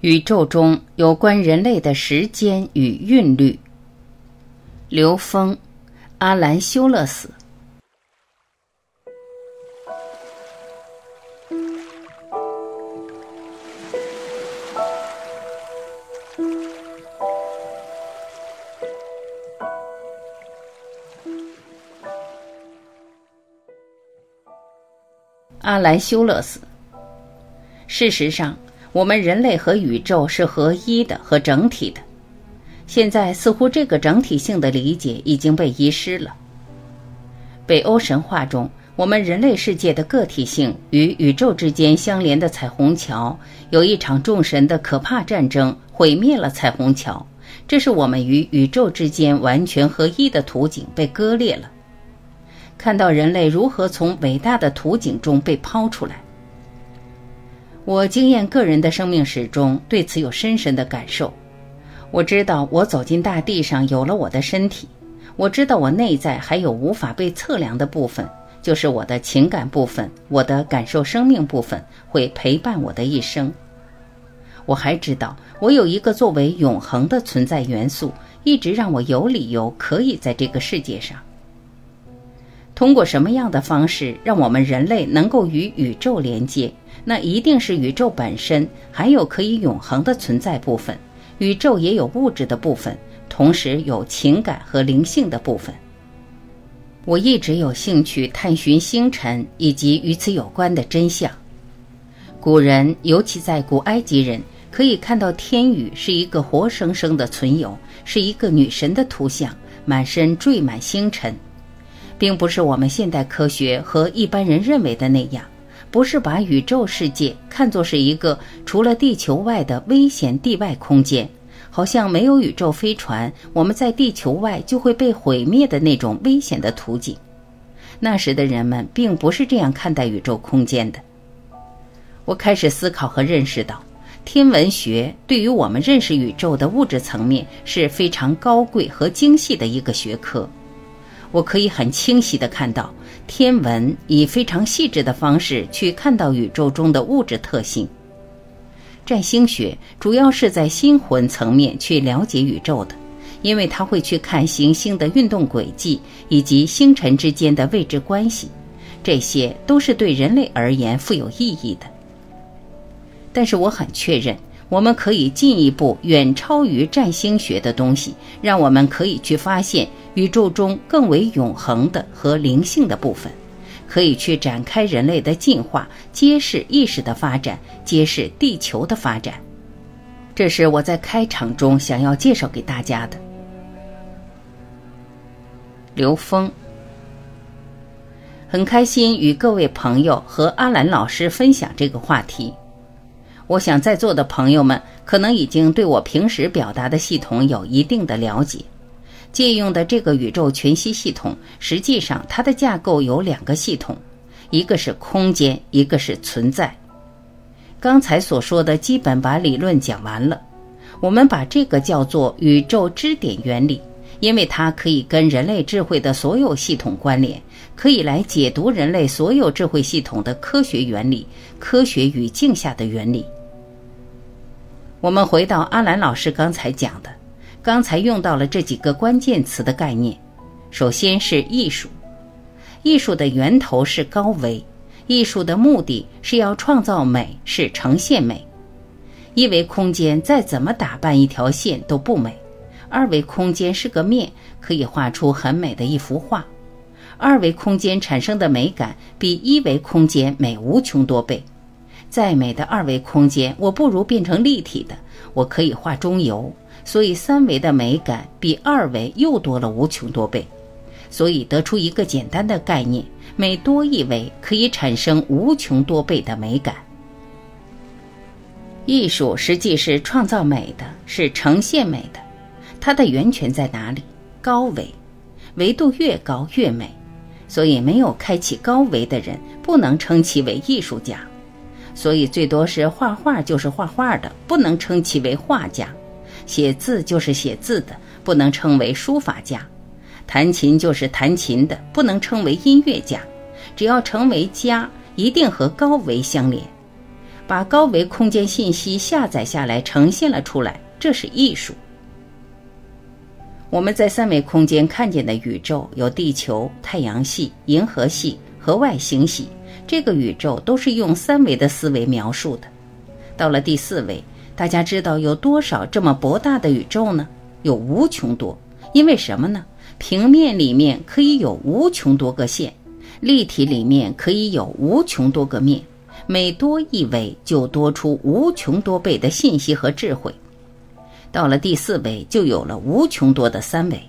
宇宙中有关人类的时间与韵律。刘峰、阿兰修勒斯。阿兰修勒斯。事实上。我们人类和宇宙是合一的和整体的，现在似乎这个整体性的理解已经被遗失了。北欧神话中，我们人类世界的个体性与宇宙之间相连的彩虹桥，有一场众神的可怕战争毁灭了彩虹桥，这是我们与宇宙之间完全合一的图景被割裂了。看到人类如何从伟大的图景中被抛出来。我经验个人的生命史中，对此有深深的感受。我知道，我走进大地上，有了我的身体。我知道，我内在还有无法被测量的部分，就是我的情感部分，我的感受生命部分会陪伴我的一生。我还知道，我有一个作为永恒的存在元素，一直让我有理由可以在这个世界上。通过什么样的方式，让我们人类能够与宇宙连接？那一定是宇宙本身，还有可以永恒的存在部分。宇宙也有物质的部分，同时有情感和灵性的部分。我一直有兴趣探寻星辰以及与此有关的真相。古人，尤其在古埃及人，可以看到天宇是一个活生生的存有，是一个女神的图像，满身缀满星辰，并不是我们现代科学和一般人认为的那样。不是把宇宙世界看作是一个除了地球外的危险地外空间，好像没有宇宙飞船，我们在地球外就会被毁灭的那种危险的图景。那时的人们并不是这样看待宇宙空间的。我开始思考和认识到，天文学对于我们认识宇宙的物质层面是非常高贵和精细的一个学科。我可以很清晰地看到。天文以非常细致的方式去看到宇宙中的物质特性。占星学主要是在心魂层面去了解宇宙的，因为它会去看行星的运动轨迹以及星辰之间的位置关系，这些都是对人类而言富有意义的。但是我很确认，我们可以进一步远超于占星学的东西，让我们可以去发现。宇宙中更为永恒的和灵性的部分，可以去展开人类的进化，揭示意识的发展，揭示地球的发展。这是我在开场中想要介绍给大家的。刘峰，很开心与各位朋友和阿兰老师分享这个话题。我想在座的朋友们可能已经对我平时表达的系统有一定的了解。借用的这个宇宙全息系统，实际上它的架构有两个系统，一个是空间，一个是存在。刚才所说的基本把理论讲完了，我们把这个叫做宇宙支点原理，因为它可以跟人类智慧的所有系统关联，可以来解读人类所有智慧系统的科学原理、科学语境下的原理。我们回到阿兰老师刚才讲的。刚才用到了这几个关键词的概念，首先是艺术，艺术的源头是高维，艺术的目的是要创造美，是呈现美。一维空间再怎么打扮一条线都不美，二维空间是个面，可以画出很美的一幅画。二维空间产生的美感比一维空间美无穷多倍。再美的二维空间，我不如变成立体的，我可以画中游。所以，三维的美感比二维又多了无穷多倍，所以得出一个简单的概念：每多一维，可以产生无穷多倍的美感。艺术实际是创造美的，是呈现美的，它的源泉在哪里？高维，维度越高越美。所以，没有开启高维的人，不能称其为艺术家。所以，最多是画画就是画画的，不能称其为画家。写字就是写字的，不能称为书法家；弹琴就是弹琴的，不能称为音乐家。只要成为家，一定和高维相连。把高维空间信息下载下来呈现了出来，这是艺术。我们在三维空间看见的宇宙有地球、太阳系、银河系和外星系，这个宇宙都是用三维的思维描述的。到了第四维，大家知道有多少这么博大的宇宙呢？有无穷多。因为什么呢？平面里面可以有无穷多个线，立体里面可以有无穷多个面，每多一维就多出无穷多倍的信息和智慧。到了第四维，就有了无穷多的三维。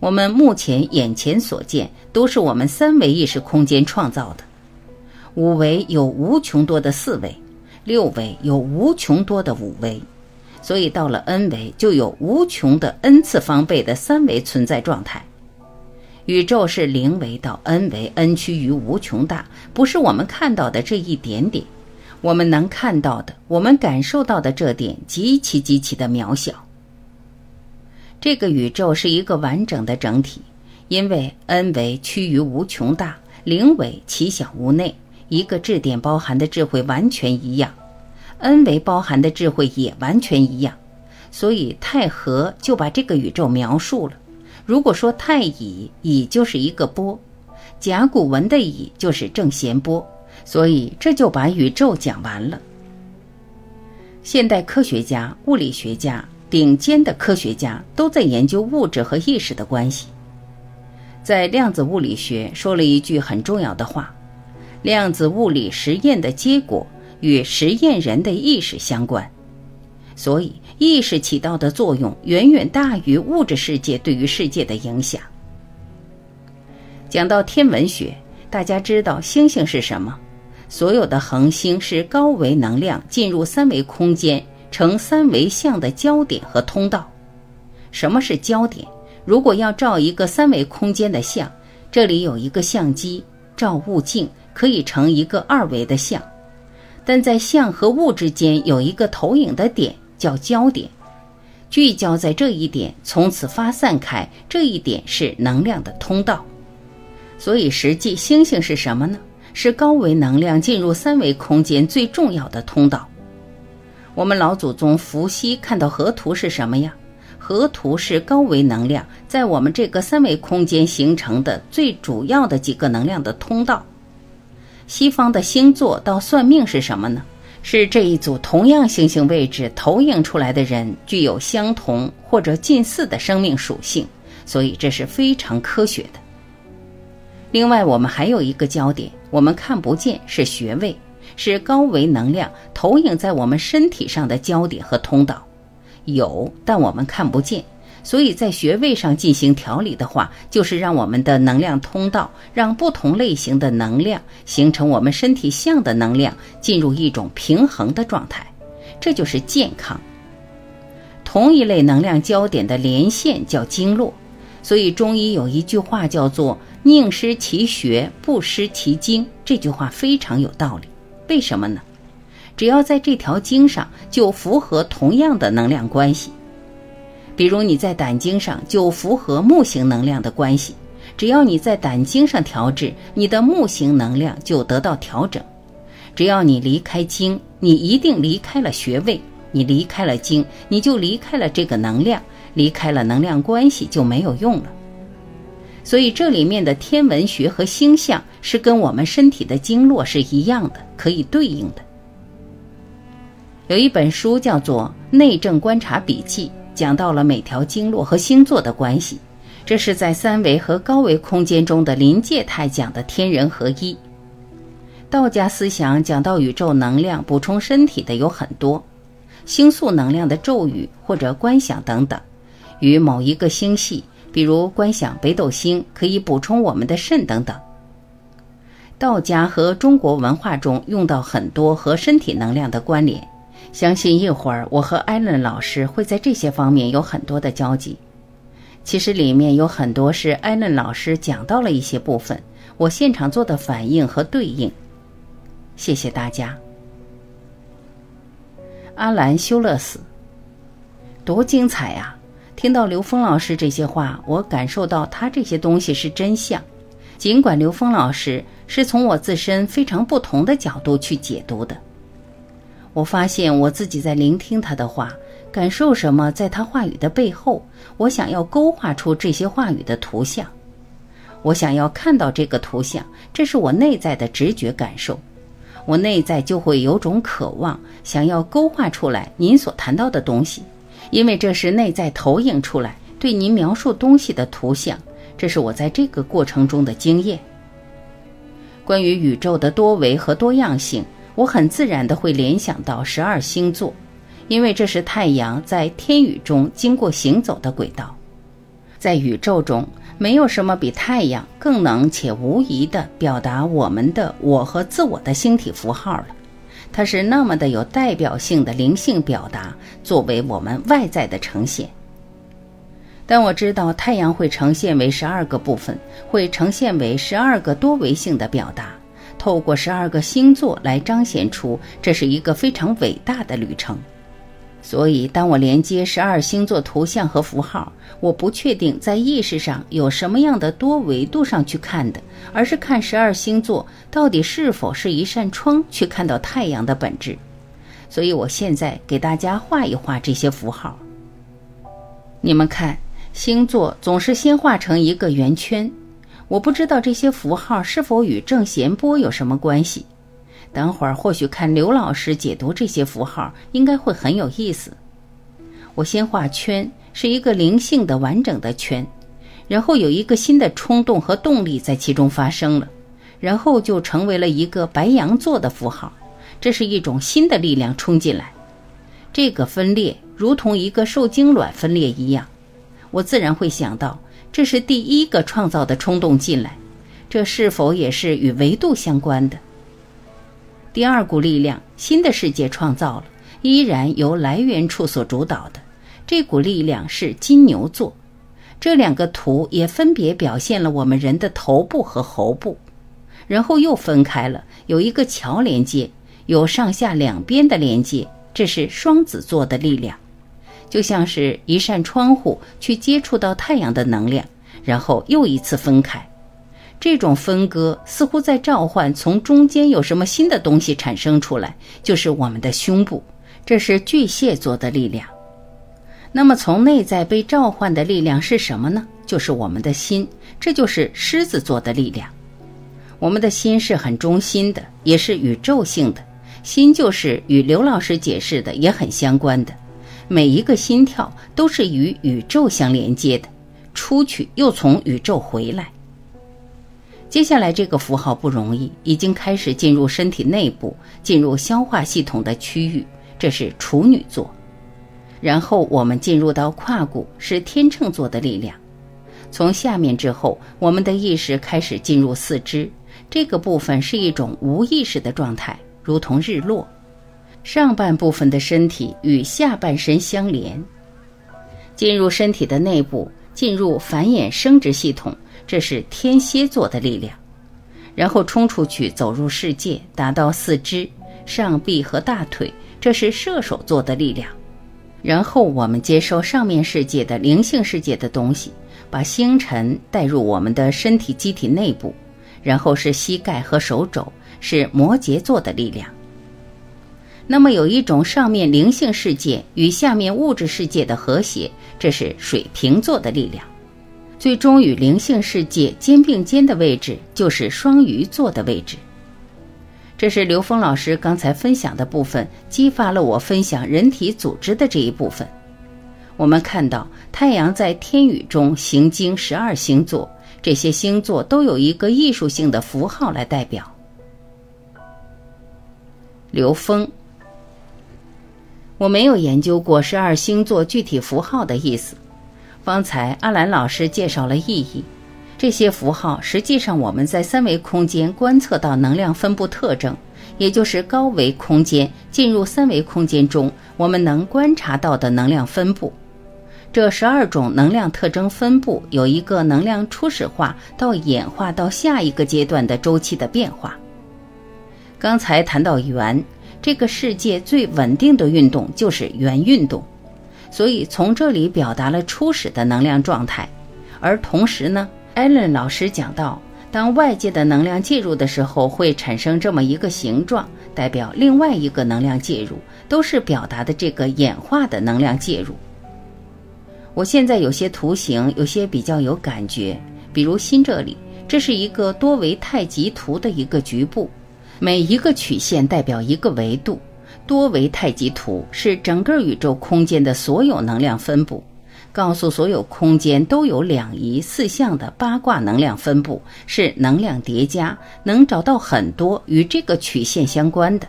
我们目前眼前所见，都是我们三维意识空间创造的。五维有无穷多的四维，六维有无穷多的五维，所以到了 n 维，就有无穷的 n 次方倍的三维存在状态。宇宙是零维到 n 维，n 趋于无穷大，不是我们看到的这一点点。我们能看到的，我们感受到的这点极其极其的渺小。这个宇宙是一个完整的整体，因为 n 维趋于无穷大，零维其小无内，一个质点包含的智慧完全一样，n 维包含的智慧也完全一样，所以太和就把这个宇宙描述了。如果说太乙，乙就是一个波，甲骨文的乙就是正弦波。所以这就把宇宙讲完了。现代科学家、物理学家、顶尖的科学家都在研究物质和意识的关系。在量子物理学说了一句很重要的话：量子物理实验的结果与实验人的意识相关。所以，意识起到的作用远远大于物质世界对于世界的影响。讲到天文学，大家知道星星是什么？所有的恒星是高维能量进入三维空间成三维像的焦点和通道。什么是焦点？如果要照一个三维空间的像，这里有一个相机照物镜，可以成一个二维的像。但在像和物之间有一个投影的点，叫焦点，聚焦在这一点，从此发散开。这一点是能量的通道。所以，实际星星是什么呢？是高维能量进入三维空间最重要的通道。我们老祖宗伏羲看到河图是什么呀？河图是高维能量在我们这个三维空间形成的最主要的几个能量的通道。西方的星座到算命是什么呢？是这一组同样星星位置投影出来的人具有相同或者近似的生命属性，所以这是非常科学的。另外，我们还有一个焦点。我们看不见是穴位，是高维能量投影在我们身体上的焦点和通道，有，但我们看不见。所以在穴位上进行调理的话，就是让我们的能量通道，让不同类型的能量形成我们身体相的能量，进入一种平衡的状态，这就是健康。同一类能量焦点的连线叫经络，所以中医有一句话叫做。宁失其穴，不失其经。这句话非常有道理。为什么呢？只要在这条经上，就符合同样的能量关系。比如你在胆经上，就符合木型能量的关系。只要你在胆经上调治，你的木型能量就得到调整。只要你离开经，你一定离开了穴位。你离开了经，你就离开了这个能量，离开了能量关系就没有用了。所以这里面的天文学和星象是跟我们身体的经络是一样的，可以对应的。有一本书叫做《内政观察笔记》，讲到了每条经络和星座的关系。这是在三维和高维空间中的临界态讲的天人合一。道家思想讲到宇宙能量补充身体的有很多，星宿能量的咒语或者观想等等，与某一个星系。比如观想北斗星可以补充我们的肾等等。道家和中国文化中用到很多和身体能量的关联，相信一会儿我和艾伦老师会在这些方面有很多的交集。其实里面有很多是艾伦老师讲到了一些部分，我现场做的反应和对应。谢谢大家。阿兰修勒斯，多精彩呀！听到刘峰老师这些话，我感受到他这些东西是真相。尽管刘峰老师是从我自身非常不同的角度去解读的。我发现我自己在聆听他的话，感受什么，在他话语的背后，我想要勾画出这些话语的图像。我想要看到这个图像，这是我内在的直觉感受。我内在就会有种渴望，想要勾画出来您所谈到的东西，因为这是内在投影出来对您描述东西的图像。这是我在这个过程中的经验。关于宇宙的多维和多样性，我很自然的会联想到十二星座，因为这是太阳在天宇中经过行走的轨道。在宇宙中，没有什么比太阳更能且无疑的表达我们的我和自我的星体符号了。它是那么的有代表性的灵性表达，作为我们外在的呈现。但我知道太阳会呈现为十二个部分，会呈现为十二个多维性的表达，透过十二个星座来彰显出这是一个非常伟大的旅程。所以，当我连接十二星座图像和符号，我不确定在意识上有什么样的多维度上去看的，而是看十二星座到底是否是一扇窗去看到太阳的本质。所以我现在给大家画一画这些符号。你们看，星座总是先画成一个圆圈，我不知道这些符号是否与正弦波有什么关系。等会儿或许看刘老师解读这些符号，应该会很有意思。我先画圈，是一个灵性的完整的圈，然后有一个新的冲动和动力在其中发生了，然后就成为了一个白羊座的符号。这是一种新的力量冲进来，这个分裂如同一个受精卵分裂一样，我自然会想到这是第一个创造的冲动进来，这是否也是与维度相关的？第二股力量，新的世界创造了，依然由来源处所主导的。这股力量是金牛座。这两个图也分别表现了我们人的头部和喉部，然后又分开了，有一个桥连接，有上下两边的连接。这是双子座的力量，就像是一扇窗户去接触到太阳的能量，然后又一次分开。这种分割似乎在召唤从中间有什么新的东西产生出来，就是我们的胸部，这是巨蟹座的力量。那么从内在被召唤的力量是什么呢？就是我们的心，这就是狮子座的力量。我们的心是很中心的，也是宇宙性的。心就是与刘老师解释的也很相关的，每一个心跳都是与宇宙相连接的，出去又从宇宙回来。接下来这个符号不容易，已经开始进入身体内部，进入消化系统的区域，这是处女座。然后我们进入到胯骨，是天秤座的力量。从下面之后，我们的意识开始进入四肢，这个部分是一种无意识的状态，如同日落。上半部分的身体与下半身相连，进入身体的内部，进入繁衍生殖系统。这是天蝎座的力量，然后冲出去走入世界，达到四肢、上臂和大腿。这是射手座的力量。然后我们接受上面世界的灵性世界的东西，把星辰带入我们的身体机体内部。然后是膝盖和手肘，是摩羯座的力量。那么有一种上面灵性世界与下面物质世界的和谐，这是水瓶座的力量。最终与灵性世界肩并肩的位置就是双鱼座的位置。这是刘峰老师刚才分享的部分，激发了我分享人体组织的这一部分。我们看到太阳在天宇中行经十二星座，这些星座都有一个艺术性的符号来代表。刘峰，我没有研究过十二星座具体符号的意思。方才阿兰老师介绍了意义，这些符号实际上我们在三维空间观测到能量分布特征，也就是高维空间进入三维空间中，我们能观察到的能量分布。这十二种能量特征分布有一个能量初始化到演化到下一个阶段的周期的变化。刚才谈到圆，这个世界最稳定的运动就是圆运动。所以从这里表达了初始的能量状态，而同时呢，艾伦老师讲到，当外界的能量介入的时候，会产生这么一个形状，代表另外一个能量介入，都是表达的这个演化的能量介入。我现在有些图形，有些比较有感觉，比如心这里，这是一个多维太极图的一个局部，每一个曲线代表一个维度。多维太极图是整个宇宙空间的所有能量分布，告诉所有空间都有两仪四象的八卦能量分布，是能量叠加，能找到很多与这个曲线相关的。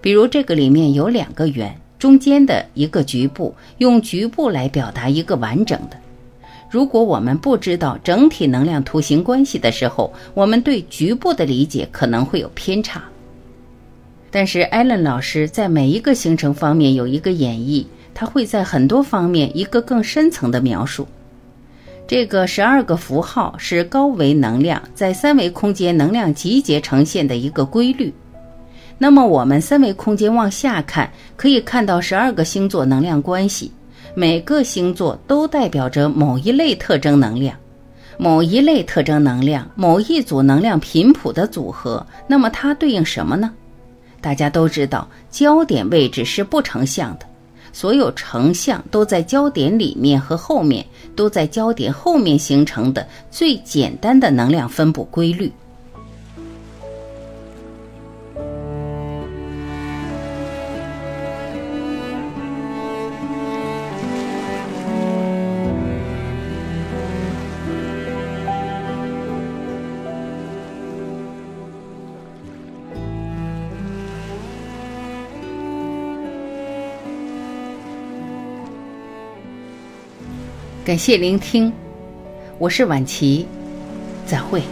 比如这个里面有两个圆，中间的一个局部，用局部来表达一个完整的。如果我们不知道整体能量图形关系的时候，我们对局部的理解可能会有偏差。但是艾伦老师在每一个形成方面有一个演绎，他会在很多方面一个更深层的描述。这个十二个符号是高维能量在三维空间能量集结呈现的一个规律。那么我们三维空间往下看，可以看到十二个星座能量关系，每个星座都代表着某一类特征能量，某一类特征能量，某一组能量频谱的组合。那么它对应什么呢？大家都知道，焦点位置是不成像的，所有成像都在焦点里面和后面，都在焦点后面形成的最简单的能量分布规律。感谢聆听，我是晚琪，再会。